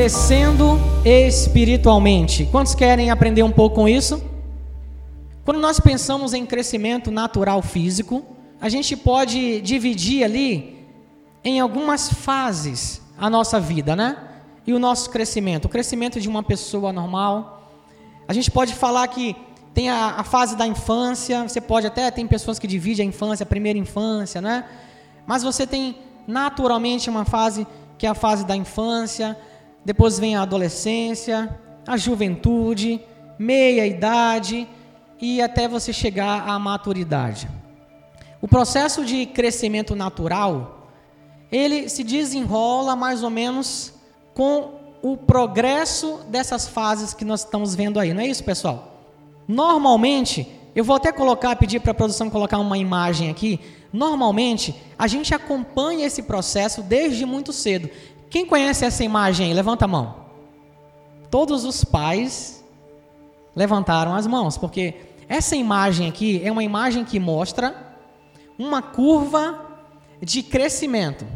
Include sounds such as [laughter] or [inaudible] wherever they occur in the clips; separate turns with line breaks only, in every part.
crescendo espiritualmente. Quantos querem aprender um pouco com isso? Quando nós pensamos em crescimento natural físico, a gente pode dividir ali em algumas fases a nossa vida, né? E o nosso crescimento, o crescimento de uma pessoa normal. A gente pode falar que tem a, a fase da infância, você pode até, tem pessoas que dividem a infância, a primeira infância, né? Mas você tem naturalmente uma fase que é a fase da infância, depois vem a adolescência, a juventude, meia idade e até você chegar à maturidade. O processo de crescimento natural, ele se desenrola mais ou menos com o progresso dessas fases que nós estamos vendo aí, não é isso, pessoal? Normalmente, eu vou até colocar, pedir para a produção colocar uma imagem aqui. Normalmente, a gente acompanha esse processo desde muito cedo. Quem conhece essa imagem aí? Levanta a mão. Todos os pais levantaram as mãos, porque essa imagem aqui é uma imagem que mostra uma curva de crescimento.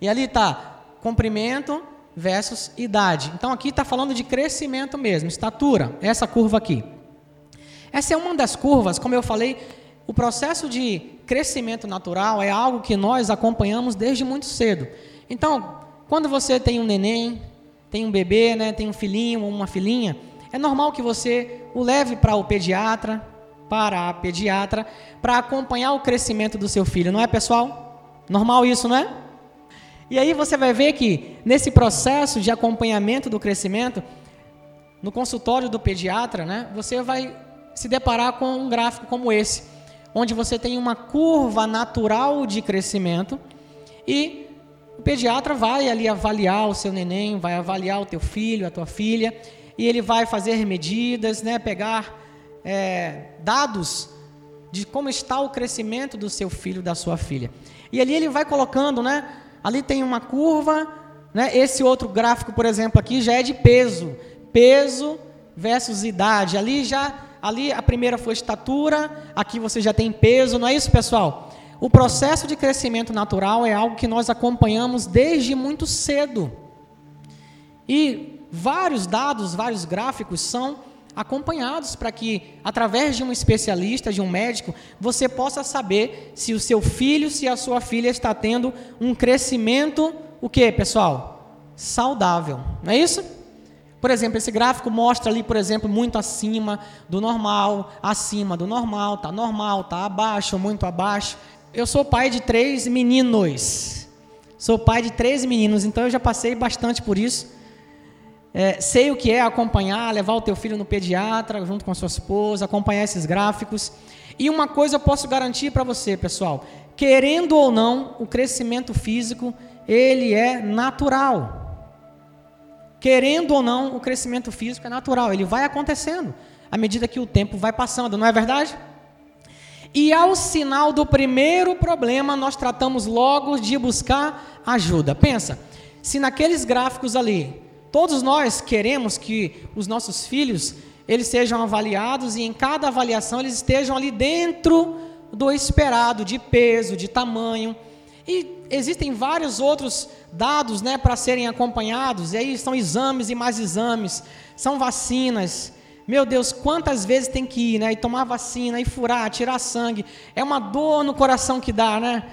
E ali está comprimento versus idade. Então aqui está falando de crescimento mesmo, estatura, essa curva aqui. Essa é uma das curvas, como eu falei, o processo de crescimento natural é algo que nós acompanhamos desde muito cedo. Então, quando você tem um neném, tem um bebê, né, tem um filhinho ou uma filhinha, é normal que você o leve para o pediatra, para a pediatra, para acompanhar o crescimento do seu filho, não é, pessoal? Normal isso, não é? E aí você vai ver que nesse processo de acompanhamento do crescimento, no consultório do pediatra, né, você vai se deparar com um gráfico como esse, onde você tem uma curva natural de crescimento e o pediatra vai ali avaliar o seu neném, vai avaliar o teu filho, a tua filha, e ele vai fazer medidas, né, pegar é, dados de como está o crescimento do seu filho, da sua filha. E ali ele vai colocando, né? Ali tem uma curva, né? Esse outro gráfico, por exemplo, aqui já é de peso, peso versus idade. Ali já, ali a primeira foi estatura, aqui você já tem peso, não é isso, pessoal? O processo de crescimento natural é algo que nós acompanhamos desde muito cedo. E vários dados, vários gráficos são acompanhados para que, através de um especialista, de um médico, você possa saber se o seu filho, se a sua filha está tendo um crescimento, o que, pessoal? Saudável. Não é isso? Por exemplo, esse gráfico mostra ali, por exemplo, muito acima do normal, acima do normal, está normal, está abaixo, muito abaixo. Eu sou pai de três meninos. Sou pai de três meninos, então eu já passei bastante por isso. É, sei o que é acompanhar, levar o teu filho no pediatra junto com a sua esposa, acompanhar esses gráficos. E uma coisa eu posso garantir para você, pessoal: querendo ou não, o crescimento físico ele é natural. Querendo ou não, o crescimento físico é natural, ele vai acontecendo à medida que o tempo vai passando, não é verdade? E ao sinal do primeiro problema, nós tratamos logo de buscar ajuda. Pensa, se naqueles gráficos ali, todos nós queremos que os nossos filhos eles sejam avaliados e em cada avaliação eles estejam ali dentro do esperado de peso, de tamanho. E existem vários outros dados, né, para serem acompanhados. E aí são exames e mais exames, são vacinas, meu Deus, quantas vezes tem que ir, né? E tomar vacina, e furar, tirar sangue. É uma dor no coração que dá, né?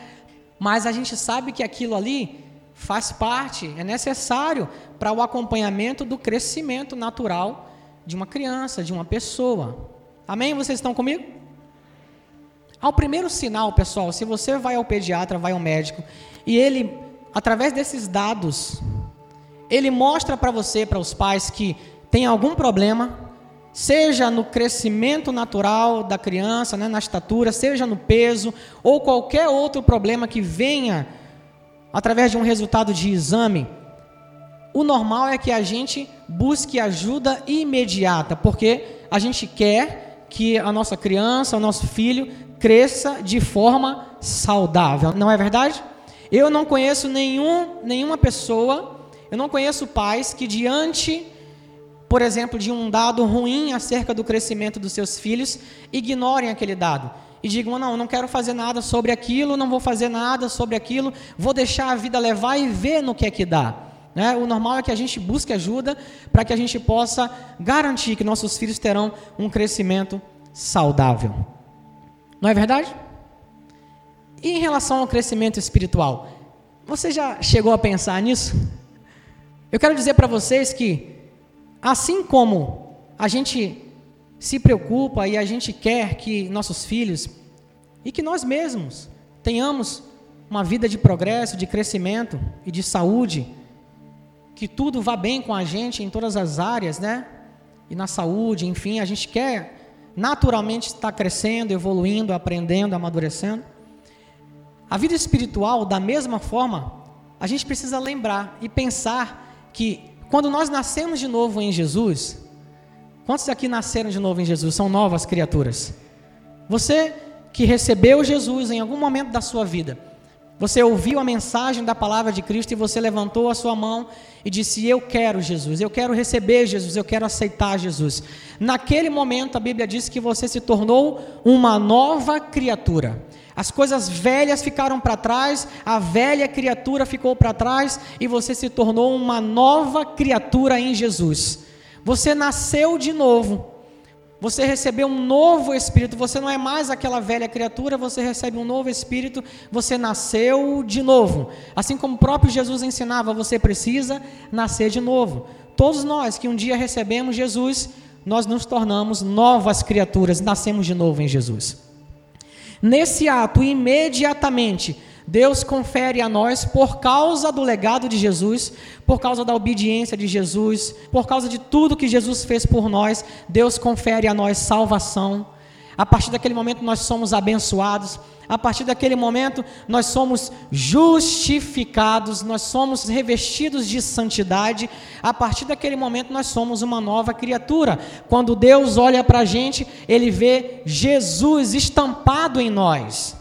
Mas a gente sabe que aquilo ali faz parte, é necessário para o acompanhamento do crescimento natural de uma criança, de uma pessoa. Amém? Vocês estão comigo? Ao primeiro sinal, pessoal, se você vai ao pediatra, vai ao médico, e ele, através desses dados, ele mostra para você, para os pais, que tem algum problema, seja no crescimento natural da criança, né, na estatura, seja no peso, ou qualquer outro problema que venha através de um resultado de exame, o normal é que a gente busque ajuda imediata, porque a gente quer que a nossa criança, o nosso filho, cresça de forma saudável, não é verdade? Eu não conheço nenhum, nenhuma pessoa, eu não conheço pais que diante por exemplo, de um dado ruim acerca do crescimento dos seus filhos, ignorem aquele dado e digam: não, não quero fazer nada sobre aquilo, não vou fazer nada sobre aquilo, vou deixar a vida levar e ver no que é que dá. Né? O normal é que a gente busque ajuda para que a gente possa garantir que nossos filhos terão um crescimento saudável. Não é verdade? E em relação ao crescimento espiritual, você já chegou a pensar nisso? Eu quero dizer para vocês que, assim como a gente se preocupa e a gente quer que nossos filhos e que nós mesmos tenhamos uma vida de progresso, de crescimento e de saúde, que tudo vá bem com a gente em todas as áreas, né? E na saúde, enfim, a gente quer naturalmente estar crescendo, evoluindo, aprendendo, amadurecendo. A vida espiritual, da mesma forma, a gente precisa lembrar e pensar que quando nós nascemos de novo em Jesus, quantos aqui nasceram de novo em Jesus? São novas criaturas. Você que recebeu Jesus em algum momento da sua vida, você ouviu a mensagem da palavra de Cristo e você levantou a sua mão e disse: Eu quero Jesus, eu quero receber Jesus, eu quero aceitar Jesus. Naquele momento, a Bíblia diz que você se tornou uma nova criatura. As coisas velhas ficaram para trás, a velha criatura ficou para trás e você se tornou uma nova criatura em Jesus. Você nasceu de novo. Você recebeu um novo espírito, você não é mais aquela velha criatura, você recebe um novo espírito, você nasceu de novo. Assim como o próprio Jesus ensinava, você precisa nascer de novo. Todos nós que um dia recebemos Jesus, nós nos tornamos novas criaturas, nascemos de novo em Jesus. Nesse ato, imediatamente, Deus confere a nós, por causa do legado de Jesus, por causa da obediência de Jesus, por causa de tudo que Jesus fez por nós, Deus confere a nós salvação. A partir daquele momento nós somos abençoados. A partir daquele momento nós somos justificados, nós somos revestidos de santidade. A partir daquele momento nós somos uma nova criatura. Quando Deus olha para a gente, Ele vê Jesus estampado em nós.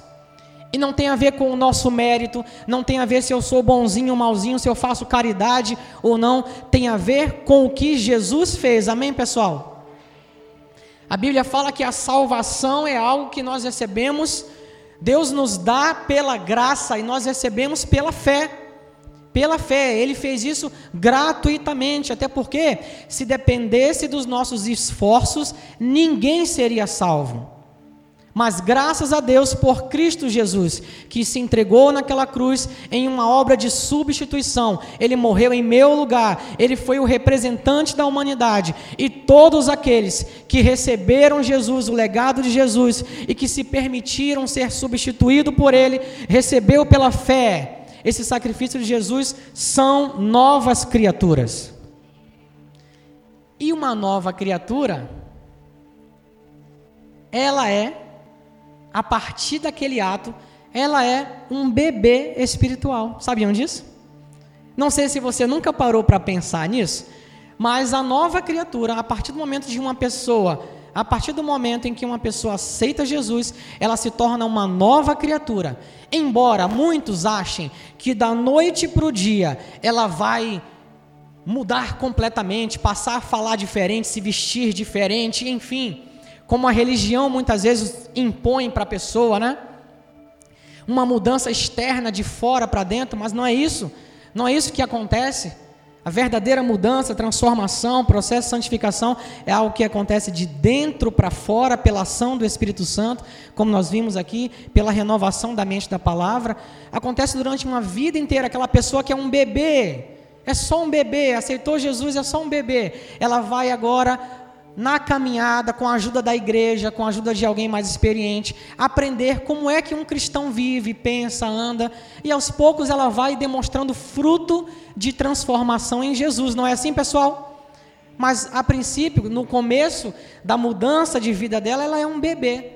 E não tem a ver com o nosso mérito, não tem a ver se eu sou bonzinho ou malzinho, se eu faço caridade ou não, tem a ver com o que Jesus fez. Amém, pessoal? A Bíblia fala que a salvação é algo que nós recebemos, Deus nos dá pela graça e nós recebemos pela fé. Pela fé, ele fez isso gratuitamente, até porque se dependesse dos nossos esforços, ninguém seria salvo. Mas graças a Deus por Cristo Jesus, que se entregou naquela cruz em uma obra de substituição. Ele morreu em meu lugar, ele foi o representante da humanidade. E todos aqueles que receberam Jesus, o legado de Jesus, e que se permitiram ser substituídos por ele, recebeu pela fé esse sacrifício de Jesus, são novas criaturas. E uma nova criatura, ela é a partir daquele ato, ela é um bebê espiritual. Sabiam disso? Não sei se você nunca parou para pensar nisso, mas a nova criatura, a partir do momento de uma pessoa, a partir do momento em que uma pessoa aceita Jesus, ela se torna uma nova criatura. Embora muitos achem que da noite para o dia ela vai mudar completamente, passar a falar diferente, se vestir diferente, enfim como a religião muitas vezes impõe para a pessoa, né? Uma mudança externa de fora para dentro, mas não é isso. Não é isso que acontece. A verdadeira mudança, transformação, processo de santificação é algo que acontece de dentro para fora pela ação do Espírito Santo, como nós vimos aqui, pela renovação da mente da palavra. Acontece durante uma vida inteira. Aquela pessoa que é um bebê, é só um bebê, aceitou Jesus, é só um bebê. Ela vai agora na caminhada, com a ajuda da igreja, com a ajuda de alguém mais experiente, aprender como é que um cristão vive, pensa, anda, e aos poucos ela vai demonstrando fruto de transformação em Jesus. Não é assim, pessoal? Mas a princípio, no começo da mudança de vida dela, ela é um bebê.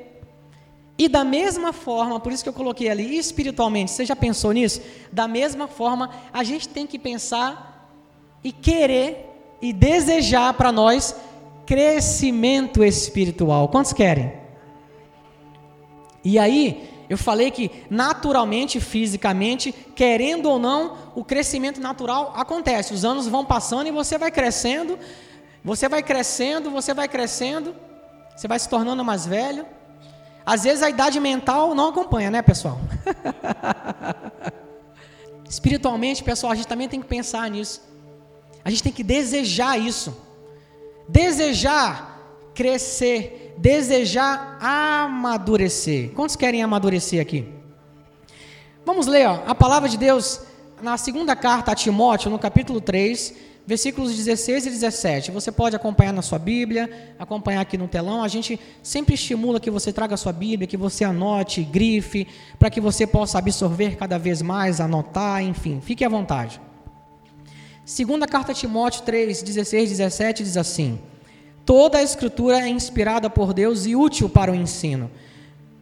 E da mesma forma, por isso que eu coloquei ali, espiritualmente, você já pensou nisso? Da mesma forma, a gente tem que pensar e querer e desejar para nós crescimento espiritual. Quantos querem? E aí, eu falei que naturalmente, fisicamente, querendo ou não, o crescimento natural acontece. Os anos vão passando e você vai crescendo, você vai crescendo, você vai crescendo, você vai se tornando mais velho. Às vezes a idade mental não acompanha, né, pessoal? [laughs] Espiritualmente, pessoal, a gente também tem que pensar nisso. A gente tem que desejar isso. Desejar crescer, desejar amadurecer. Quantos querem amadurecer aqui? Vamos ler ó, a palavra de Deus na segunda carta a Timóteo, no capítulo 3, versículos 16 e 17. Você pode acompanhar na sua Bíblia, acompanhar aqui no telão. A gente sempre estimula que você traga a sua Bíblia, que você anote, grife, para que você possa absorver cada vez mais, anotar, enfim, fique à vontade. Segunda carta a Timóteo 3, 16 e 17 diz assim: Toda a escritura é inspirada por Deus e útil para o ensino,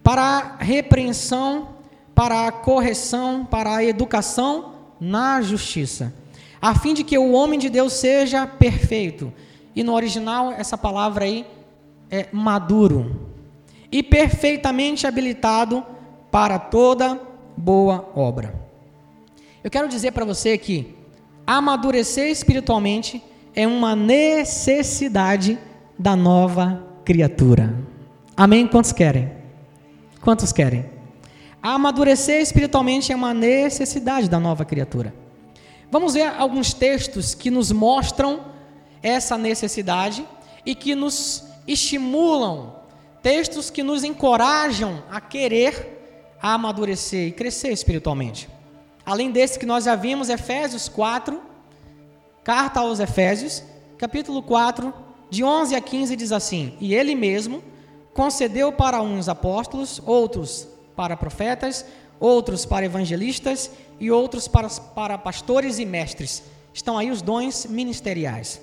para a repreensão, para a correção, para a educação na justiça, a fim de que o homem de Deus seja perfeito. E no original, essa palavra aí é maduro e perfeitamente habilitado para toda boa obra. Eu quero dizer para você que amadurecer espiritualmente é uma necessidade da nova criatura. Amém? Quantos querem? Quantos querem? Amadurecer espiritualmente é uma necessidade da nova criatura. Vamos ver alguns textos que nos mostram essa necessidade e que nos estimulam, textos que nos encorajam a querer amadurecer e crescer espiritualmente. Além desse que nós já vimos, Efésios 4, carta aos Efésios, capítulo 4, de 11 a 15 diz assim: E ele mesmo concedeu para uns apóstolos, outros para profetas, outros para evangelistas e outros para, para pastores e mestres. Estão aí os dons ministeriais.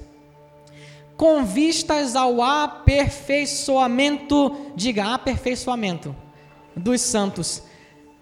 Com vistas ao aperfeiçoamento, diga aperfeiçoamento, dos santos,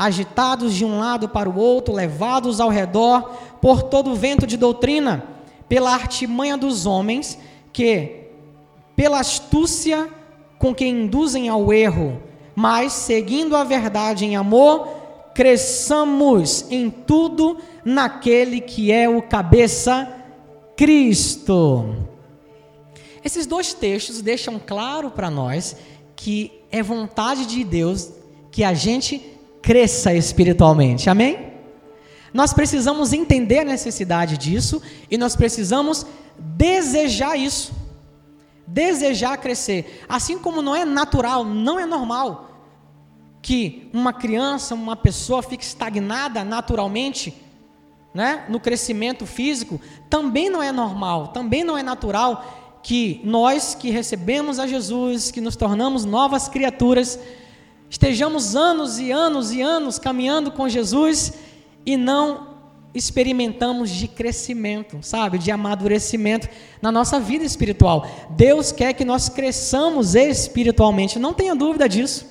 agitados de um lado para o outro, levados ao redor por todo o vento de doutrina, pela artimanha dos homens que, pela astúcia com que induzem ao erro, mas seguindo a verdade em amor, cresçamos em tudo naquele que é o cabeça Cristo. Esses dois textos deixam claro para nós que é vontade de Deus que a gente cresça espiritualmente. Amém? Nós precisamos entender a necessidade disso e nós precisamos desejar isso. Desejar crescer. Assim como não é natural, não é normal que uma criança, uma pessoa fique estagnada naturalmente, né, no crescimento físico, também não é normal, também não é natural que nós que recebemos a Jesus, que nos tornamos novas criaturas, estejamos anos e anos e anos caminhando com Jesus e não experimentamos de crescimento, sabe, de amadurecimento na nossa vida espiritual. Deus quer que nós cresçamos espiritualmente, não tenha dúvida disso.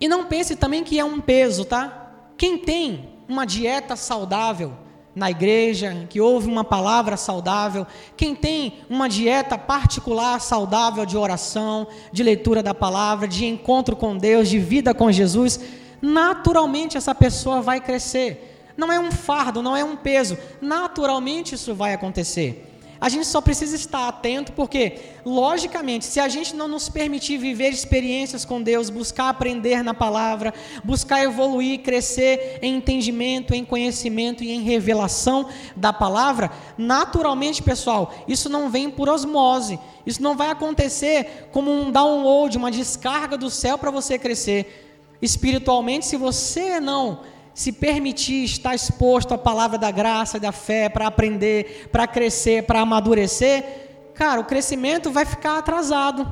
E não pense também que é um peso, tá? Quem tem uma dieta saudável na igreja, que ouve uma palavra saudável, quem tem uma dieta particular saudável de oração, de leitura da palavra, de encontro com Deus, de vida com Jesus, naturalmente essa pessoa vai crescer. Não é um fardo, não é um peso, naturalmente isso vai acontecer. A gente só precisa estar atento porque, logicamente, se a gente não nos permitir viver experiências com Deus, buscar aprender na palavra, buscar evoluir, crescer em entendimento, em conhecimento e em revelação da palavra, naturalmente, pessoal, isso não vem por osmose. Isso não vai acontecer como um download, uma descarga do céu para você crescer. Espiritualmente, se você não se permitir estar exposto à palavra da graça da fé para aprender, para crescer, para amadurecer, cara, o crescimento vai ficar atrasado.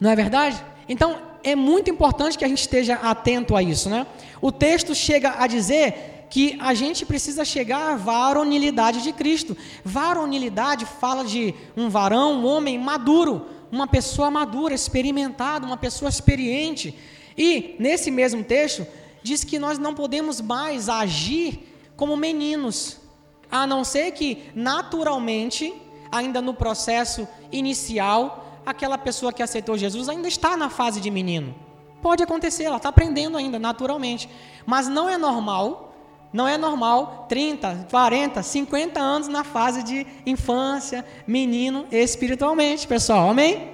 Não é verdade? Então, é muito importante que a gente esteja atento a isso, né? O texto chega a dizer que a gente precisa chegar à varonilidade de Cristo. Varonilidade fala de um varão, um homem maduro, uma pessoa madura, experimentada, uma pessoa experiente. E nesse mesmo texto, diz que nós não podemos mais agir como meninos, a não ser que naturalmente, ainda no processo inicial, aquela pessoa que aceitou Jesus ainda está na fase de menino. Pode acontecer, ela está aprendendo ainda, naturalmente. Mas não é normal não é normal 30, 40, 50 anos na fase de infância, menino espiritualmente, pessoal. Amém?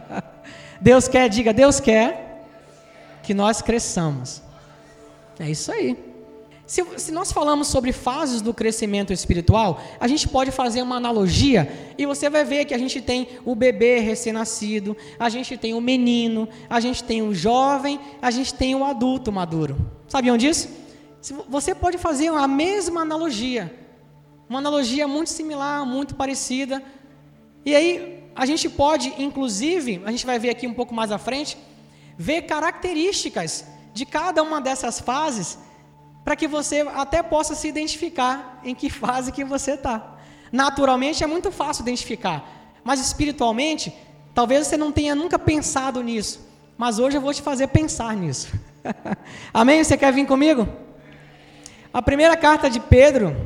[laughs] Deus quer, diga, Deus quer que nós cresçamos. É isso aí. Se, se, nós falamos sobre fases do crescimento espiritual, a gente pode fazer uma analogia e você vai ver que a gente tem o bebê recém-nascido, a gente tem o menino, a gente tem o jovem, a gente tem o adulto maduro. Sabiam disso? Você pode fazer a mesma analogia, uma analogia muito similar, muito parecida. E aí a gente pode, inclusive, a gente vai ver aqui um pouco mais à frente, ver características de cada uma dessas fases, para que você até possa se identificar em que [laughs] fase que você está. Naturalmente é muito fácil identificar, mas espiritualmente, talvez você não tenha nunca pensado nisso. Mas hoje eu vou te fazer pensar nisso. [laughs] Amém? Você quer vir comigo? A primeira carta de Pedro,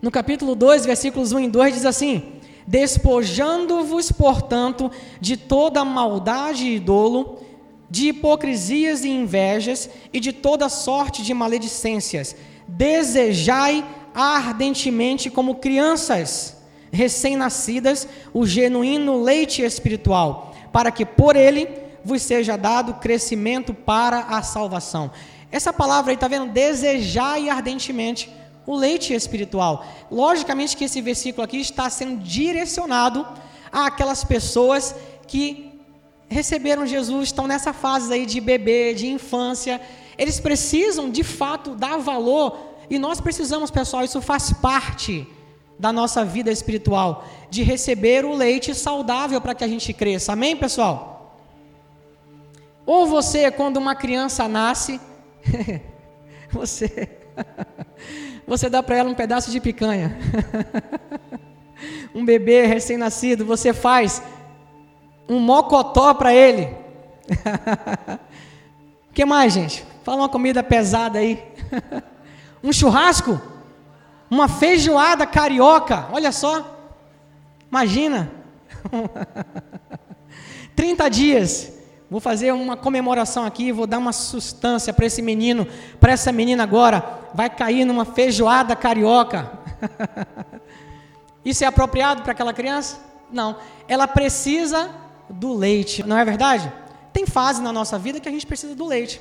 no capítulo 2, versículos 1 e 2, diz assim: Despojando-vos, portanto, de toda maldade e dolo, de hipocrisias e invejas, e de toda sorte de maledicências, desejai ardentemente, como crianças recém-nascidas, o genuíno leite espiritual, para que por ele vos seja dado crescimento para a salvação. Essa palavra aí está vendo? Desejai ardentemente o leite espiritual. Logicamente que esse versículo aqui está sendo direcionado àquelas pessoas que receberam Jesus, estão nessa fase aí de bebê, de infância. Eles precisam, de fato, dar valor. E nós precisamos, pessoal, isso faz parte da nossa vida espiritual, de receber o leite saudável para que a gente cresça. Amém, pessoal? Ou você, quando uma criança nasce, [laughs] você [laughs] você dá para ela um pedaço de picanha. [laughs] um bebê recém-nascido, você faz um mocotó para ele. O [laughs] que mais, gente? Fala uma comida pesada aí. [laughs] um churrasco? Uma feijoada carioca? Olha só. Imagina. [laughs] 30 dias Vou fazer uma comemoração aqui, vou dar uma sustância para esse menino, para essa menina agora. Vai cair numa feijoada carioca. Isso é apropriado para aquela criança? Não. Ela precisa do leite, não é verdade? Tem fase na nossa vida que a gente precisa do leite.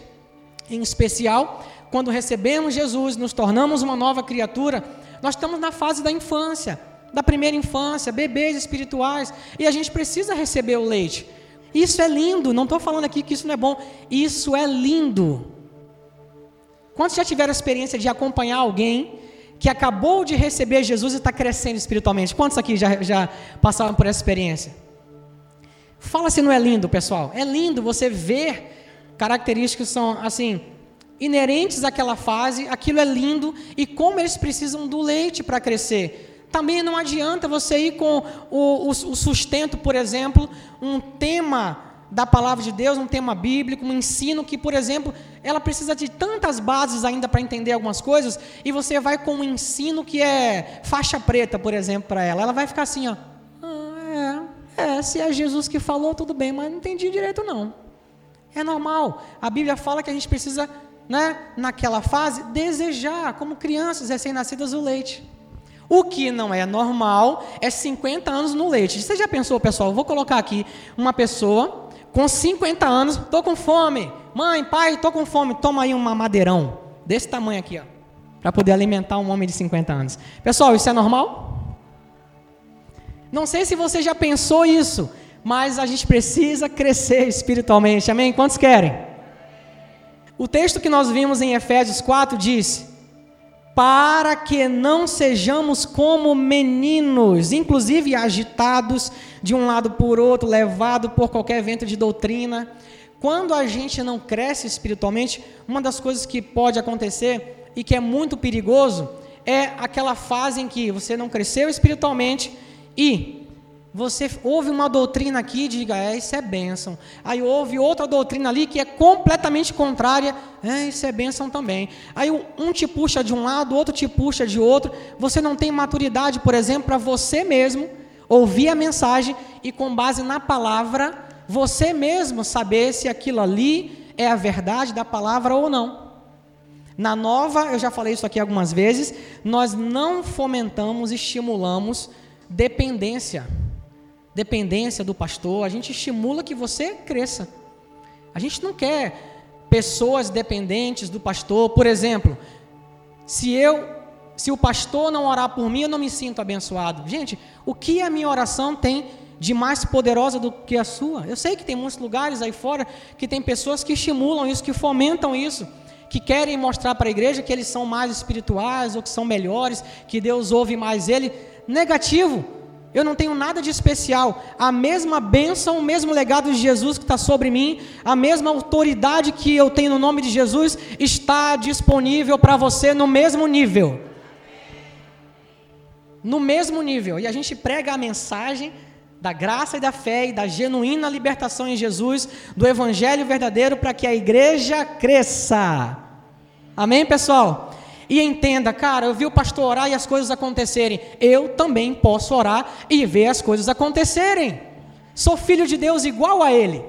Em especial, quando recebemos Jesus, nos tornamos uma nova criatura, nós estamos na fase da infância, da primeira infância, bebês espirituais, e a gente precisa receber o leite. Isso é lindo, não estou falando aqui que isso não é bom. Isso é lindo. Quantos já tiveram a experiência de acompanhar alguém que acabou de receber Jesus e está crescendo espiritualmente? Quantos aqui já, já passaram por essa experiência? Fala se não é lindo, pessoal. É lindo você ver características que são assim inerentes àquela fase. Aquilo é lindo e como eles precisam do leite para crescer. Também não adianta você ir com o, o, o sustento, por exemplo, um tema da palavra de Deus, um tema bíblico, um ensino que, por exemplo, ela precisa de tantas bases ainda para entender algumas coisas, e você vai com um ensino que é faixa preta, por exemplo, para ela. Ela vai ficar assim, ó. Ah, é, se é Jesus que falou, tudo bem, mas não entendi direito não. É normal. A Bíblia fala que a gente precisa, né, naquela fase, desejar, como crianças recém-nascidas, o leite. O que não é normal é 50 anos no leite. Você já pensou, pessoal? vou colocar aqui uma pessoa com 50 anos, estou com fome. Mãe, pai, estou com fome. Toma aí um madeirão desse tamanho aqui, ó, para poder alimentar um homem de 50 anos. Pessoal, isso é normal? Não sei se você já pensou isso, mas a gente precisa crescer espiritualmente. Amém? Quantos querem? O texto que nós vimos em Efésios 4 diz: para que não sejamos como meninos, inclusive agitados de um lado por outro, levado por qualquer vento de doutrina. Quando a gente não cresce espiritualmente, uma das coisas que pode acontecer e que é muito perigoso é aquela fase em que você não cresceu espiritualmente e você ouve uma doutrina aqui e diga, é, isso é bênção. Aí ouve outra doutrina ali que é completamente contrária, é, isso é bênção também. Aí um te puxa de um lado, outro te puxa de outro. Você não tem maturidade, por exemplo, para você mesmo ouvir a mensagem e, com base na palavra, você mesmo saber se aquilo ali é a verdade da palavra ou não. Na nova, eu já falei isso aqui algumas vezes, nós não fomentamos, estimulamos dependência. Dependência do pastor, a gente estimula que você cresça. A gente não quer pessoas dependentes do pastor. Por exemplo, se eu, se o pastor não orar por mim, eu não me sinto abençoado. Gente, o que a minha oração tem de mais poderosa do que a sua? Eu sei que tem muitos lugares aí fora que tem pessoas que estimulam isso, que fomentam isso, que querem mostrar para a igreja que eles são mais espirituais ou que são melhores, que Deus ouve mais ele. Negativo. Eu não tenho nada de especial. A mesma bênção, o mesmo legado de Jesus que está sobre mim, a mesma autoridade que eu tenho no nome de Jesus, está disponível para você no mesmo nível. No mesmo nível. E a gente prega a mensagem da graça e da fé e da genuína libertação em Jesus, do evangelho verdadeiro, para que a igreja cresça. Amém, pessoal? E entenda, cara, eu vi o pastor orar e as coisas acontecerem. Eu também posso orar e ver as coisas acontecerem. Sou filho de Deus igual a Ele.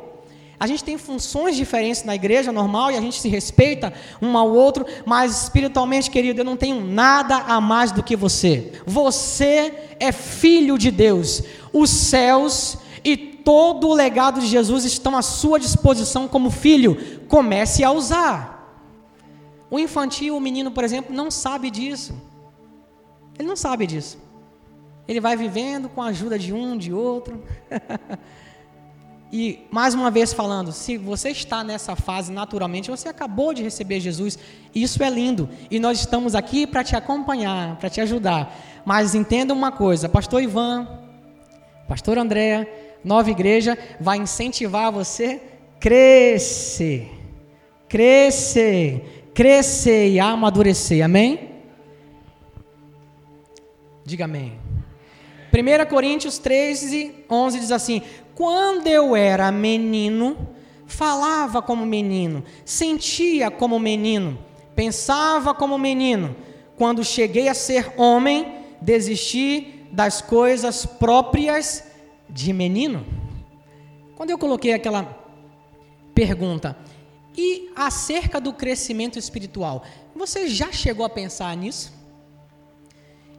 A gente tem funções diferentes na igreja normal e a gente se respeita um ao outro, mas espiritualmente, querido, eu não tenho nada a mais do que você. Você é filho de Deus. Os céus e todo o legado de Jesus estão à sua disposição como filho. Comece a usar. O infantil, o menino, por exemplo, não sabe disso. Ele não sabe disso. Ele vai vivendo com a ajuda de um, de outro. [laughs] e mais uma vez falando, se você está nessa fase naturalmente, você acabou de receber Jesus, isso é lindo. E nós estamos aqui para te acompanhar, para te ajudar. Mas entenda uma coisa, pastor Ivan, pastor Andréa, nova igreja vai incentivar você crescer. Crescer crescer e amadurecer. Amém? Diga amém. 1 Coríntios 13, 11 diz assim: Quando eu era menino, falava como menino, sentia como menino, pensava como menino. Quando cheguei a ser homem, desisti das coisas próprias de menino. Quando eu coloquei aquela pergunta, e acerca do crescimento espiritual, você já chegou a pensar nisso?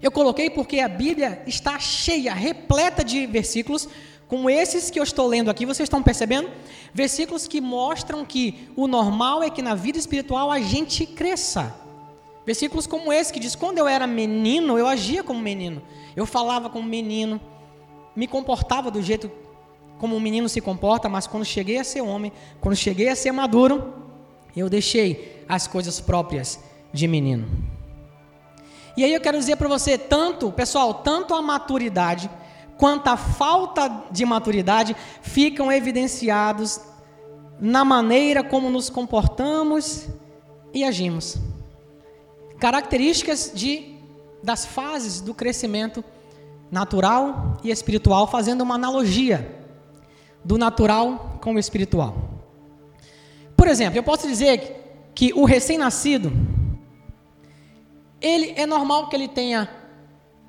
Eu coloquei porque a Bíblia está cheia, repleta de versículos, como esses que eu estou lendo aqui, vocês estão percebendo? Versículos que mostram que o normal é que na vida espiritual a gente cresça. Versículos como esse que diz: quando eu era menino, eu agia como menino, eu falava como menino, me comportava do jeito como um menino se comporta, mas quando cheguei a ser homem, quando cheguei a ser maduro, eu deixei as coisas próprias de menino. E aí eu quero dizer para você, tanto, pessoal, tanto a maturidade quanto a falta de maturidade ficam evidenciados na maneira como nos comportamos e agimos. Características de das fases do crescimento natural e espiritual, fazendo uma analogia do natural com o espiritual. Por exemplo, eu posso dizer que o recém-nascido, ele é normal que ele tenha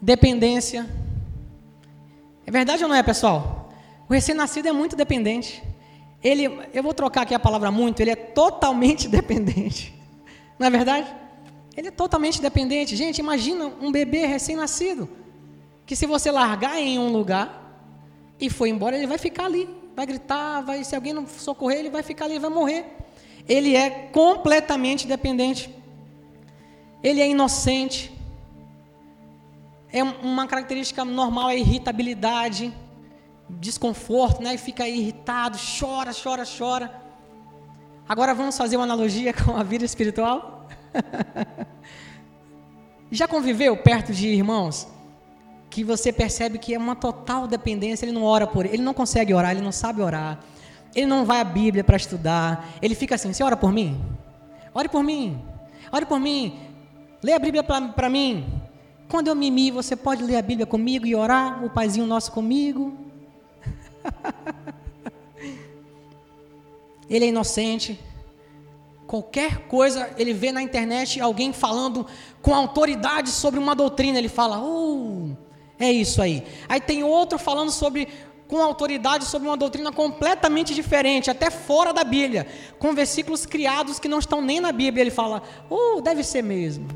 dependência. É verdade ou não é, pessoal? O recém-nascido é muito dependente. Ele, eu vou trocar aqui a palavra muito, ele é totalmente [laughs] dependente. Não é verdade? Ele é totalmente dependente. Gente, imagina um bebê recém-nascido, que se você largar em um lugar e for embora, ele vai ficar ali vai gritar, vai, se alguém não socorrer, ele vai ficar ali, vai morrer. Ele é completamente dependente. Ele é inocente. É uma característica normal a irritabilidade, desconforto, né? E fica irritado, chora, chora, chora. Agora vamos fazer uma analogia [laughs] com a vida espiritual? [laughs] Já conviveu perto de irmãos que você percebe que é uma total dependência, ele não ora por ele, ele não consegue orar, ele não sabe orar, ele não vai à Bíblia para estudar, ele fica assim: você ora por mim? Ore por mim, ore por mim, lê a Bíblia para mim. Quando eu mimi, você pode ler a Bíblia comigo e orar o Paizinho Nosso comigo? [laughs] ele é inocente. Qualquer coisa, ele vê na internet alguém falando com autoridade sobre uma doutrina, ele fala: Oh, É isso aí. Aí tem outro falando sobre com autoridade sobre uma doutrina completamente diferente, até fora da Bíblia, com versículos criados que não estão nem na Bíblia. Ele fala: "Oh, deve ser mesmo".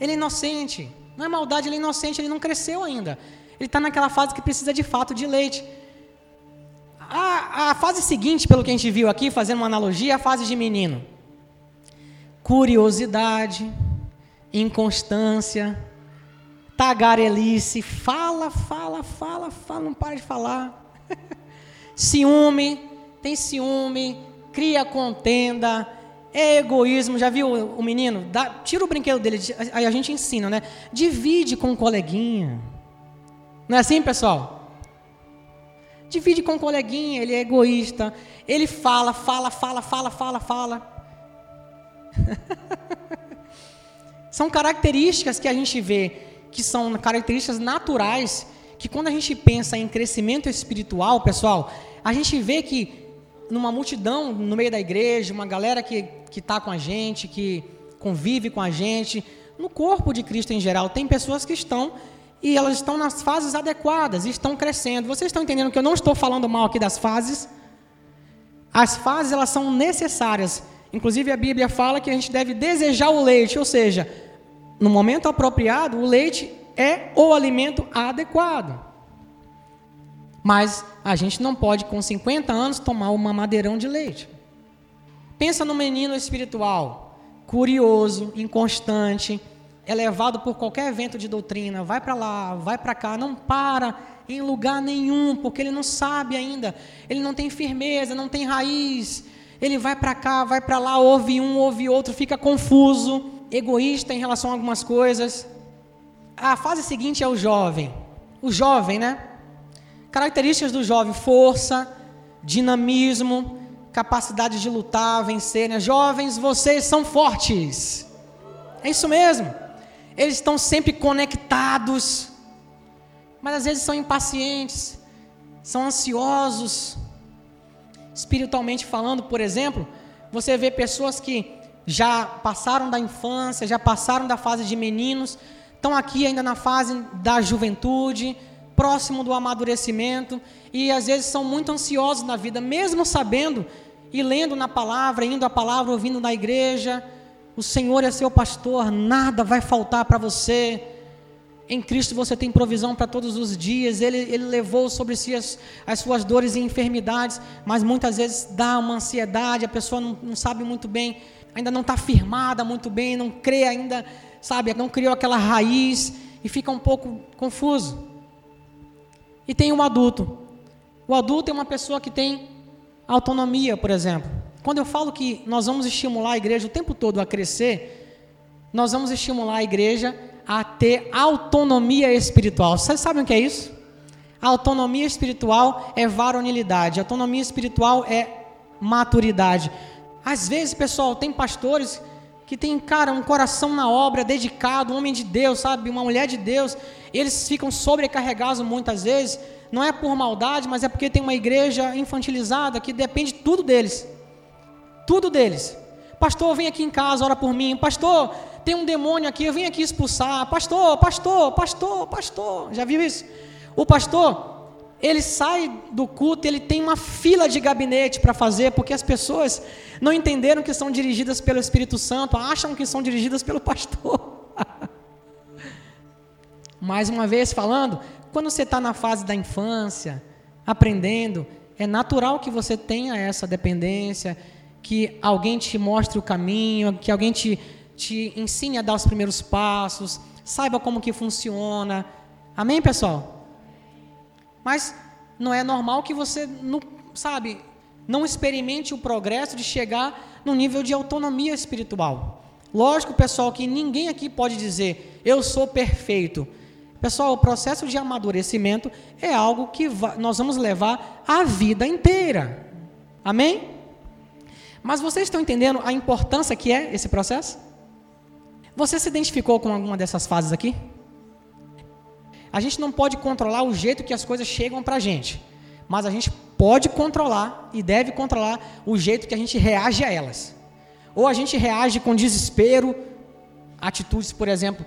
Ele é inocente. Não é maldade, ele é inocente, ele não cresceu ainda. Ele está naquela fase que precisa de fato de leite. A, a fase seguinte, pelo que a gente viu aqui, fazendo uma analogia, é a fase de menino. Curiosidade, inconstância, tagarelice, fala, fala, fala, fala, não para de falar. [laughs] ciúme, tem ciúme, cria contenda, é egoísmo. Já viu o menino? Dá, tira o brinquedo dele, aí a gente ensina, né? Divide com o coleguinha. Não é assim, pessoal? Divide com o coleguinha, ele é egoísta. Ele fala, fala, fala, fala, fala, fala. [laughs] São características que a gente vê que são características naturais, que quando a gente pensa em crescimento espiritual, pessoal, a gente vê que numa multidão no meio da igreja, uma galera que está com a gente, que convive com a gente, no corpo de Cristo em geral, tem pessoas que estão e elas estão nas fases adequadas, estão crescendo. Vocês estão entendendo que eu não estou falando mal aqui das fases? As fases elas são necessárias. Inclusive a Bíblia fala que a gente deve desejar o leite, ou seja, no momento apropriado, o leite é o alimento adequado. Mas a gente não pode, com 50 anos, tomar uma madeirão de leite. Pensa no menino espiritual, curioso, inconstante, é levado por qualquer evento de doutrina, vai para lá, vai para cá, não para em lugar nenhum, porque ele não sabe ainda, ele não tem firmeza, não tem raiz, ele vai para cá, vai para lá, ouve um, ouve outro, fica confuso egoísta em relação a algumas coisas. A fase seguinte é o jovem. O jovem, né? Características do jovem: força, dinamismo, capacidade de lutar, vencer. Né? Jovens, vocês são fortes. É isso mesmo. Eles estão sempre conectados, mas às vezes são impacientes, são ansiosos. Espiritualmente falando, por exemplo, você vê pessoas que já passaram da infância, já passaram da fase de meninos, estão aqui ainda na fase da juventude, próximo do amadurecimento, e às vezes são muito ansiosos na vida, mesmo sabendo e lendo na palavra, indo à palavra, ouvindo na igreja, o Senhor é seu pastor, nada vai faltar para você. Em Cristo você tem provisão para todos os dias, Ele, Ele levou sobre si as, as, suas dores e enfermidades, mas muitas vezes dá uma ansiedade, a pessoa não, não sabe muito bem ainda não está firmada muito bem, não crê ainda, sabe, não criou aquela raiz e fica um pouco confuso. E tem um adulto. O adulto é uma pessoa que tem autonomia, por exemplo. Quando eu falo que nós vamos estimular a igreja o tempo todo a crescer, nós vamos estimular a igreja a ter autonomia espiritual. Vocês sabem o que é isso? A autonomia espiritual é varonilidade, a autonomia espiritual é maturidade. Às vezes, pessoal, tem pastores que tem, cara, um coração na obra, dedicado, um homem de Deus, sabe, uma mulher de Deus, eles ficam sobrecarregados muitas vezes, não é por maldade, mas é porque tem uma igreja infantilizada que depende tudo deles. Tudo deles. Pastor, vem aqui em casa, ora por mim. Pastor, tem um demônio aqui, eu vim aqui expulsar. Pastor, pastor, pastor, pastor. Já viu isso? O pastor, ele sai do culto, ele tem uma fila de gabinete para fazer, porque as pessoas não entenderam que são dirigidas pelo Espírito Santo, acham que são dirigidas pelo pastor. [laughs] Mais uma vez falando, quando você está na fase da infância, aprendendo, é natural que você tenha essa dependência, que alguém te mostre o caminho, que alguém te, te ensine a dar os primeiros passos, saiba como que funciona. Amém, pessoal? Mas não é normal que você, não, sabe, não experimente o progresso de chegar no nível de autonomia espiritual. Lógico, pessoal, que ninguém aqui pode dizer eu sou perfeito. Pessoal, o processo de amadurecimento é algo que nós vamos levar a vida inteira. Amém? Mas vocês estão entendendo a importância que é esse processo? Você se identificou com alguma dessas fases aqui? A gente não pode controlar o jeito que as coisas chegam para a gente, mas a gente pode controlar e deve controlar o jeito que a gente reage a elas. Ou a gente reage com desespero, atitudes, por exemplo,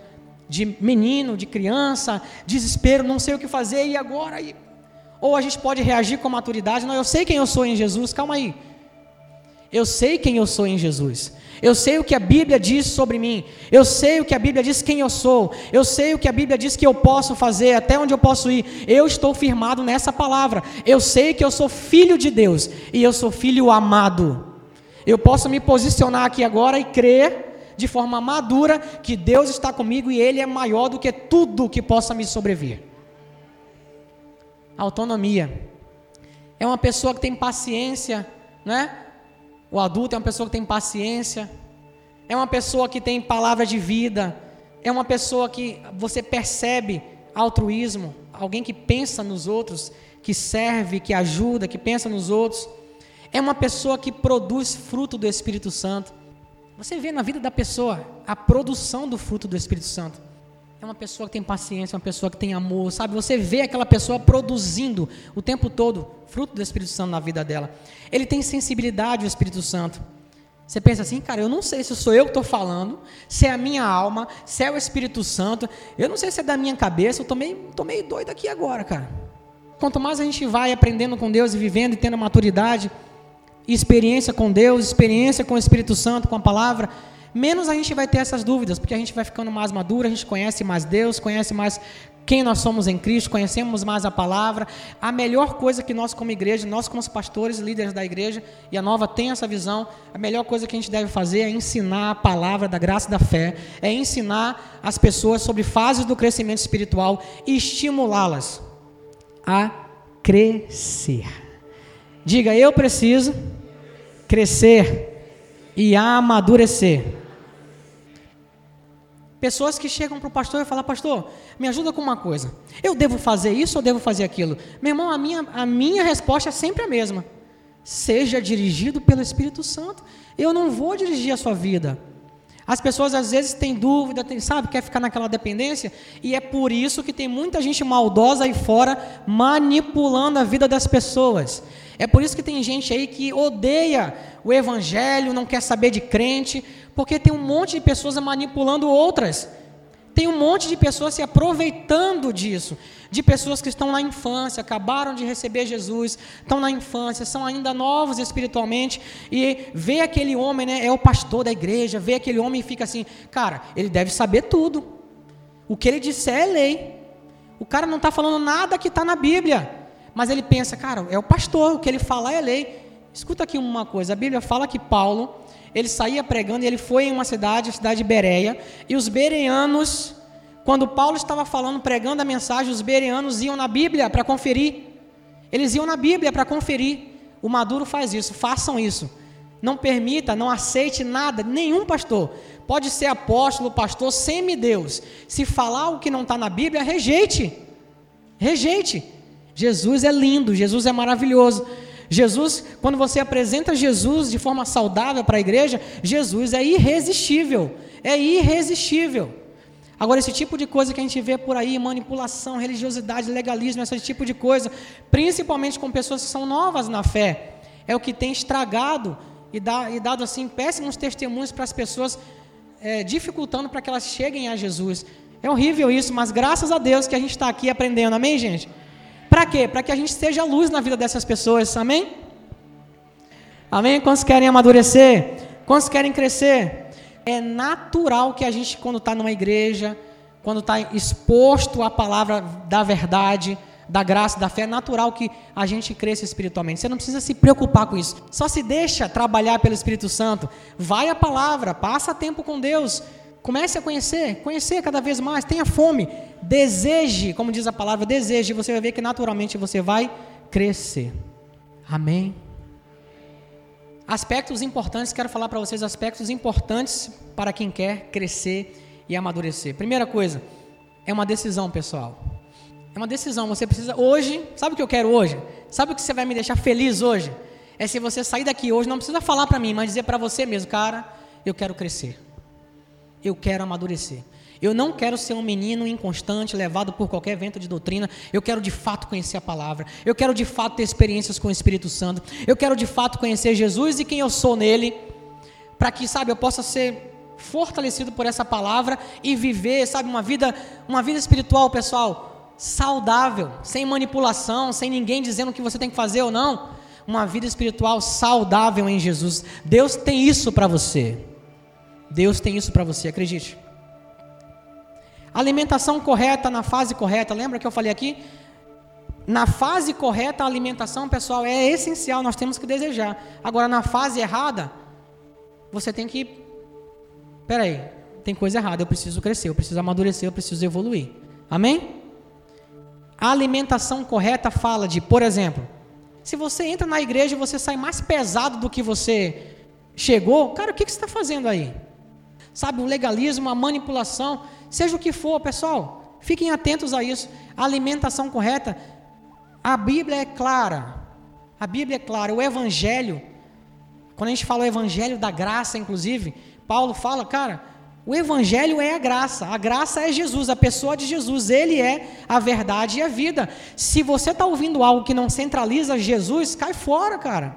de menino, de criança, desespero, não sei o que fazer e agora. E... Ou a gente pode reagir com maturidade, não, eu sei quem eu sou em Jesus, calma aí. Eu sei quem eu sou em Jesus. Eu sei o que a Bíblia diz sobre mim. Eu sei o que a Bíblia diz quem eu sou. Eu sei o que a Bíblia diz que eu posso fazer, até onde eu posso ir. Eu estou firmado nessa palavra. Eu sei que eu sou filho de Deus e eu sou filho amado. Eu posso me posicionar aqui agora e crer de forma madura que Deus está comigo e Ele é maior do que tudo que possa me sobrevir. Autonomia. É uma pessoa que tem paciência, né? O adulto é uma pessoa que tem paciência, é uma pessoa que tem palavra de vida, é uma pessoa que você percebe altruísmo, alguém que pensa nos outros, que serve, que ajuda, que pensa nos outros. É uma pessoa que produz fruto do Espírito Santo. Você vê na vida da pessoa a produção do fruto do Espírito Santo. É uma pessoa que tem paciência, uma pessoa que tem amor, sabe? Você vê aquela pessoa produzindo o tempo todo fruto do Espírito Santo na vida dela. Ele tem sensibilidade, o Espírito Santo. Você pensa assim, cara, eu não sei se sou eu que estou falando, se é a minha alma, se é o Espírito Santo. Eu não sei se é da minha cabeça, eu estou meio, tô meio doido aqui agora, cara. Quanto mais a gente vai aprendendo com Deus e vivendo e tendo maturidade, experiência com Deus, experiência com o Espírito Santo, com a palavra, menos a gente vai ter essas dúvidas, porque a gente vai ficando mais maduro, a gente conhece mais Deus, conhece mais quem nós somos em Cristo, conhecemos mais a palavra. A melhor coisa que nós, como igreja, nós, como pastores, líderes da igreja, e a nova tem essa visão, a melhor coisa que a gente deve fazer é ensinar a palavra da graça e da fé, é ensinar as pessoas sobre fases do crescimento espiritual e estimulá-las a crescer. Diga, eu preciso crescer e amadurecer. Pessoas que chegam para o pastor e falam, pastor, me ajuda com uma coisa. Eu devo fazer isso ou devo fazer aquilo? Meu irmão, a minha, a minha resposta é sempre a mesma. Seja dirigido pelo Espírito Santo. Eu não vou dirigir a sua vida. As pessoas às vezes têm dúvida, tem, sabe, quer ficar naquela dependência, e é por isso que tem muita gente maldosa aí fora manipulando a vida das pessoas. É por isso que tem gente aí que odeia o evangelho, não quer saber de crente, porque tem um monte de pessoas manipulando outras. Tem um monte de pessoas se aproveitando disso, de pessoas que estão na infância, acabaram de receber Jesus, estão na infância, são ainda novos espiritualmente, e vê aquele homem, né, é o pastor da igreja, vê aquele homem e fica assim, cara, ele deve saber tudo. O que ele disser é lei. O cara não está falando nada que está na Bíblia. Mas ele pensa, cara, é o pastor, o que ele fala é lei. Escuta aqui uma coisa, a Bíblia fala que Paulo, ele saía pregando e ele foi em uma cidade, a cidade de Bereia, e os bereanos, quando Paulo estava falando, pregando a mensagem, os bereanos iam na Bíblia para conferir. Eles iam na Bíblia para conferir. O Maduro faz isso, façam isso. Não permita, não aceite nada, nenhum pastor. Pode ser apóstolo, pastor, semideus. Se falar o que não está na Bíblia, rejeite. Rejeite. Jesus é lindo, Jesus é maravilhoso. Jesus, quando você apresenta Jesus de forma saudável para a igreja, Jesus é irresistível. É irresistível. Agora, esse tipo de coisa que a gente vê por aí, manipulação, religiosidade, legalismo, esse tipo de coisa, principalmente com pessoas que são novas na fé, é o que tem estragado e, dá, e dado assim péssimos testemunhos para as pessoas, é, dificultando para que elas cheguem a Jesus. É horrível isso, mas graças a Deus que a gente está aqui aprendendo, amém, gente? Para quê? Para que a gente seja luz na vida dessas pessoas, amém? Amém? Quantos querem amadurecer? Quantos querem crescer? É natural que a gente, quando está numa igreja, quando está exposto à palavra da verdade, da graça, da fé, é natural que a gente cresça espiritualmente. Você não precisa se preocupar com isso. Só se deixa trabalhar pelo Espírito Santo. Vai à palavra, passa tempo com Deus, Comece a conhecer, conhecer cada vez mais, tenha fome, deseje, como diz a palavra, deseje, você vai ver que naturalmente você vai crescer. Amém. Aspectos importantes, quero falar para vocês aspectos importantes para quem quer crescer e amadurecer. Primeira coisa, é uma decisão, pessoal. É uma decisão, você precisa hoje, sabe o que eu quero hoje? Sabe o que você vai me deixar feliz hoje? É se você sair daqui hoje, não precisa falar para mim, mas dizer para você mesmo, cara, eu quero crescer eu quero amadurecer. Eu não quero ser um menino inconstante, levado por qualquer vento de doutrina. Eu quero de fato conhecer a palavra. Eu quero de fato ter experiências com o Espírito Santo. Eu quero de fato conhecer Jesus e quem eu sou nele, para que, sabe, eu possa ser fortalecido por essa palavra e viver, sabe, uma vida, uma vida espiritual, pessoal, saudável, sem manipulação, sem ninguém dizendo o que você tem que fazer ou não. Uma vida espiritual saudável em Jesus. Deus tem isso para você. Deus tem isso para você, acredite. Alimentação correta na fase correta. Lembra que eu falei aqui? Na fase correta, a alimentação, pessoal, é essencial, nós temos que desejar. Agora, na fase errada, você tem que. Peraí, tem coisa errada, eu preciso crescer, eu preciso amadurecer, eu preciso evoluir. Amém? A alimentação correta fala de, por exemplo, se você entra na igreja e você sai mais pesado do que você chegou, cara, o que, que você está fazendo aí? Sabe, o legalismo, a manipulação, seja o que for, pessoal, fiquem atentos a isso. A alimentação correta a Bíblia é clara. A Bíblia é clara. O Evangelho, quando a gente fala o Evangelho da graça, inclusive, Paulo fala, cara, o Evangelho é a graça. A graça é Jesus, a pessoa de Jesus. Ele é a verdade e a vida. Se você está ouvindo algo que não centraliza Jesus, cai fora, cara.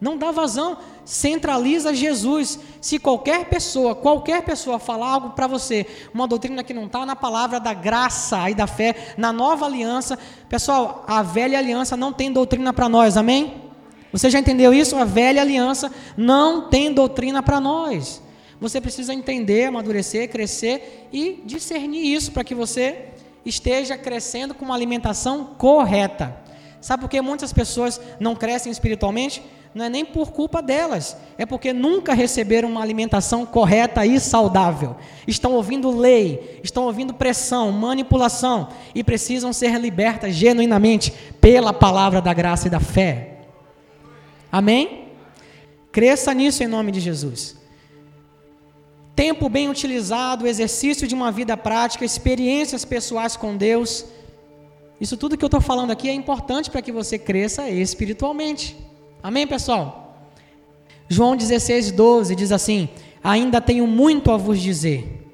Não dá vazão, centraliza Jesus. Se qualquer pessoa, qualquer pessoa falar algo para você, uma doutrina que não está na palavra da graça e da fé, na nova aliança, pessoal, a velha aliança não tem doutrina para nós, amém? Você já entendeu isso? A velha aliança não tem doutrina para nós. Você precisa entender, amadurecer, crescer e discernir isso para que você esteja crescendo com uma alimentação correta. Sabe por que muitas pessoas não crescem espiritualmente? Não é nem por culpa delas, é porque nunca receberam uma alimentação correta e saudável. Estão ouvindo lei, estão ouvindo pressão, manipulação e precisam ser libertas genuinamente pela palavra da graça e da fé. Amém? Cresça nisso em nome de Jesus. Tempo bem utilizado, exercício de uma vida prática, experiências pessoais com Deus. Isso tudo que eu estou falando aqui é importante para que você cresça espiritualmente. Amém, pessoal? João 16, 12 diz assim: Ainda tenho muito a vos dizer,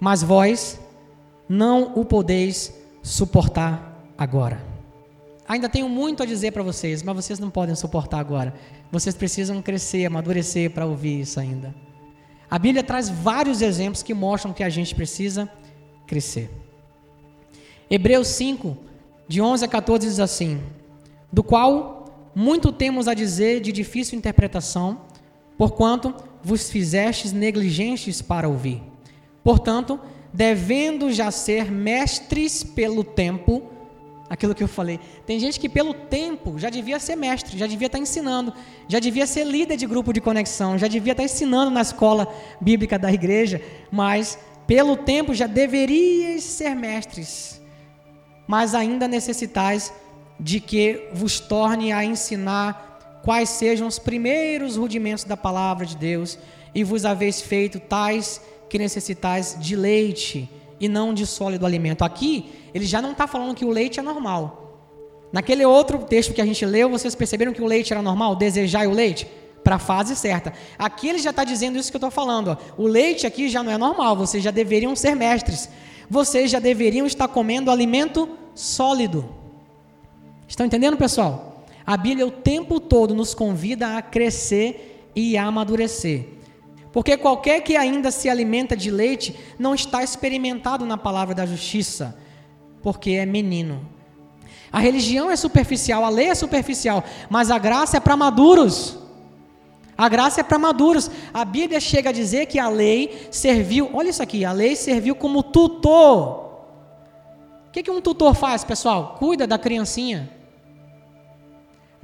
mas vós não o podeis suportar agora. Ainda tenho muito a dizer para vocês, mas vocês não podem suportar agora. Vocês precisam crescer, amadurecer para ouvir isso ainda. A Bíblia traz vários exemplos que mostram que a gente precisa crescer. Hebreus 5, de 11 a 14 diz assim: Do qual muito temos a dizer de difícil interpretação, porquanto vos fizestes negligentes para ouvir. Portanto, devendo já ser mestres pelo tempo, aquilo que eu falei. Tem gente que pelo tempo já devia ser mestre, já devia estar ensinando, já devia ser líder de grupo de conexão, já devia estar ensinando na escola bíblica da igreja, mas pelo tempo já deverias ser mestres. Mas ainda necessitais de que vos torne a ensinar quais sejam os primeiros rudimentos da palavra de Deus, e vos haveis feito tais que necessitais de leite e não de sólido alimento. Aqui, ele já não está falando que o leite é normal. Naquele outro texto que a gente leu, vocês perceberam que o leite era normal? Desejai o leite? Para a fase certa. Aqui ele já está dizendo isso que eu estou falando. Ó. O leite aqui já não é normal, vocês já deveriam ser mestres. Vocês já deveriam estar comendo alimento sólido. Estão entendendo, pessoal? A Bíblia o tempo todo nos convida a crescer e a amadurecer. Porque qualquer que ainda se alimenta de leite não está experimentado na palavra da justiça, porque é menino. A religião é superficial, a lei é superficial, mas a graça é para maduros. A graça é para maduros. A Bíblia chega a dizer que a lei serviu, olha isso aqui, a lei serviu como tutor. O que, que um tutor faz, pessoal? Cuida da criancinha.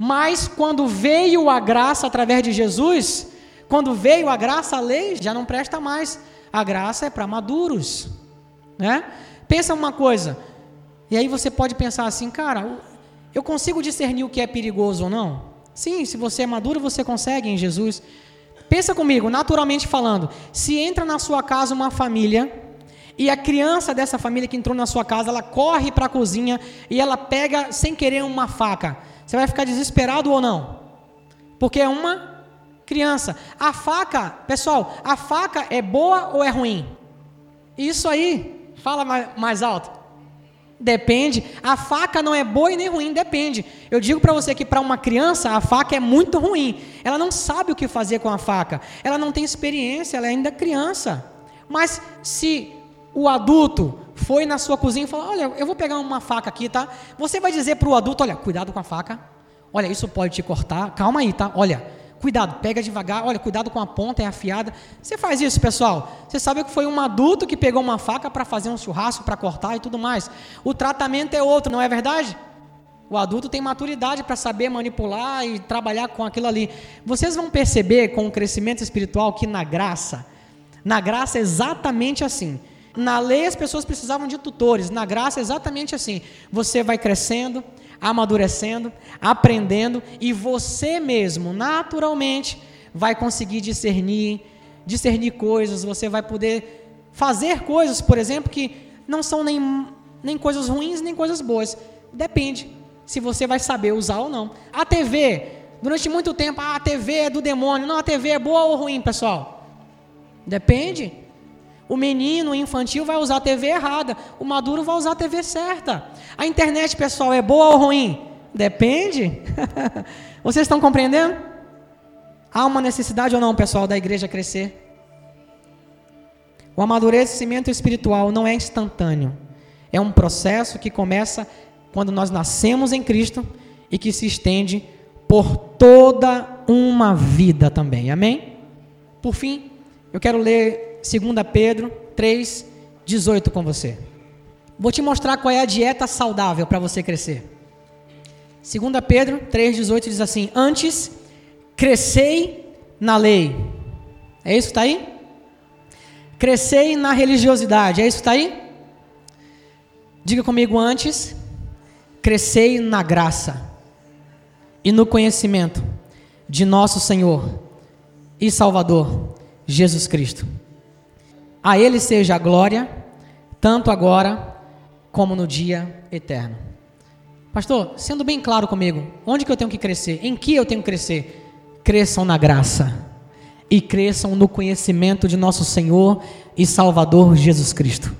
Mas quando veio a graça através de Jesus, quando veio a graça, a lei já não presta mais. A graça é para maduros, né? Pensa uma coisa. E aí você pode pensar assim, cara, eu consigo discernir o que é perigoso ou não? Sim, se você é maduro, você consegue em Jesus. Pensa comigo, naturalmente falando, se entra na sua casa uma família e a criança dessa família que entrou na sua casa, ela corre para a cozinha e ela pega sem querer uma faca. Você vai ficar desesperado ou não? Porque é uma criança. A faca, pessoal, a faca é boa ou é ruim? Isso aí, fala mais, alto. Depende. A faca não é boa e nem ruim, depende. Eu digo para você que para uma criança a faca é muito ruim. Ela não sabe o que fazer com a faca. Ela não tem experiência, ela é ainda criança. Mas se o adulto foi na sua cozinha e falou: Olha, eu vou pegar uma faca aqui, tá? Você vai dizer para o adulto: Olha, cuidado com a faca. Olha, isso pode te cortar. Calma aí, tá? Olha, cuidado, pega devagar. Olha, cuidado com a ponta, é afiada. Você faz isso, pessoal. Você sabe que foi um adulto que pegou uma faca para fazer um churrasco, para cortar e tudo mais. O tratamento é outro, não é verdade? O adulto tem maturidade para saber manipular e trabalhar com aquilo ali. Vocês vão perceber com o crescimento espiritual que na graça, na graça é exatamente assim. Na lei as pessoas precisavam de tutores, na graça é exatamente assim. Você vai crescendo, amadurecendo, aprendendo e você mesmo, naturalmente, vai conseguir discernir, discernir coisas, você vai poder fazer coisas, por exemplo, que não são nem, nem coisas ruins, nem coisas boas. Depende se você vai saber usar ou não. A TV, durante muito tempo, ah, a TV é do demônio. Não, a TV é boa ou ruim, pessoal? Depende. O menino infantil vai usar a TV errada, o maduro vai usar a TV certa. A internet, pessoal, é boa ou ruim? Depende. [laughs] Vocês estão compreendendo? Há uma necessidade ou não, pessoal, da igreja crescer? O amadurecimento espiritual não é instantâneo. É um processo que começa quando nós nascemos em Cristo e que se estende por toda uma vida também. Amém? Por fim, eu quero ler 2 Pedro 3, 18 com você. Vou te mostrar qual é a dieta saudável para você crescer. 2 Pedro 3,18 diz assim: Antes crescei na lei. É isso que está aí? Crescei na religiosidade. É isso que está aí? Diga comigo antes. Crescei na graça e no conhecimento de nosso Senhor e Salvador Jesus Cristo. A Ele seja a glória, tanto agora como no dia eterno. Pastor, sendo bem claro comigo, onde que eu tenho que crescer? Em que eu tenho que crescer? Cresçam na graça e cresçam no conhecimento de nosso Senhor e Salvador Jesus Cristo.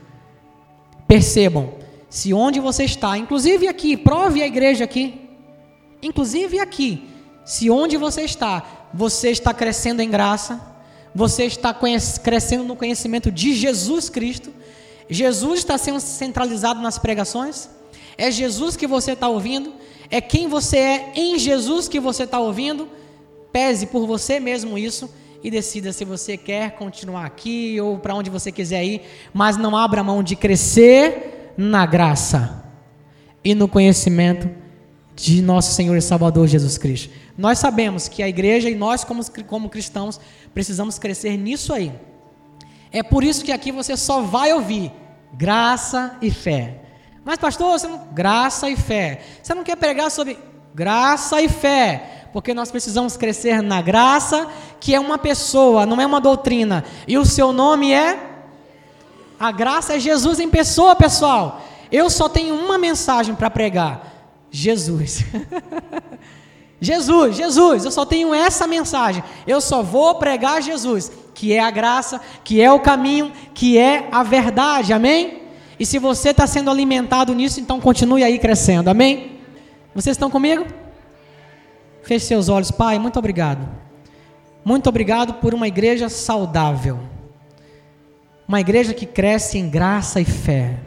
Percebam, se onde você está, inclusive aqui, prove a igreja aqui, inclusive aqui, se onde você está, você está crescendo em graça, você está crescendo no conhecimento de Jesus Cristo. Jesus está sendo centralizado nas pregações. É Jesus que você está ouvindo. É quem você é em Jesus que você está ouvindo. Pese por você mesmo isso e decida se você quer continuar aqui ou para onde você quiser ir, mas não abra mão de crescer na graça e no conhecimento de nosso Senhor e Salvador Jesus Cristo. Nós sabemos que a igreja e nós, como, como cristãos, precisamos crescer nisso aí. É por isso que aqui você só vai ouvir graça e fé. Mas, pastor, você não... graça e fé. Você não quer pregar sobre graça e fé, porque nós precisamos crescer na graça, que é uma pessoa, não é uma doutrina. E o seu nome é? A graça é Jesus em pessoa, pessoal. Eu só tenho uma mensagem para pregar: Jesus. [laughs] Jesus, Jesus, eu só tenho essa mensagem. Eu só vou pregar Jesus, que é a graça, que é o caminho, que é a verdade. Amém? E se você está sendo alimentado nisso, então continue aí crescendo. Amém? Vocês estão comigo? Feche seus olhos, Pai. Muito obrigado. Muito obrigado por uma igreja saudável. Uma igreja que cresce em graça e fé.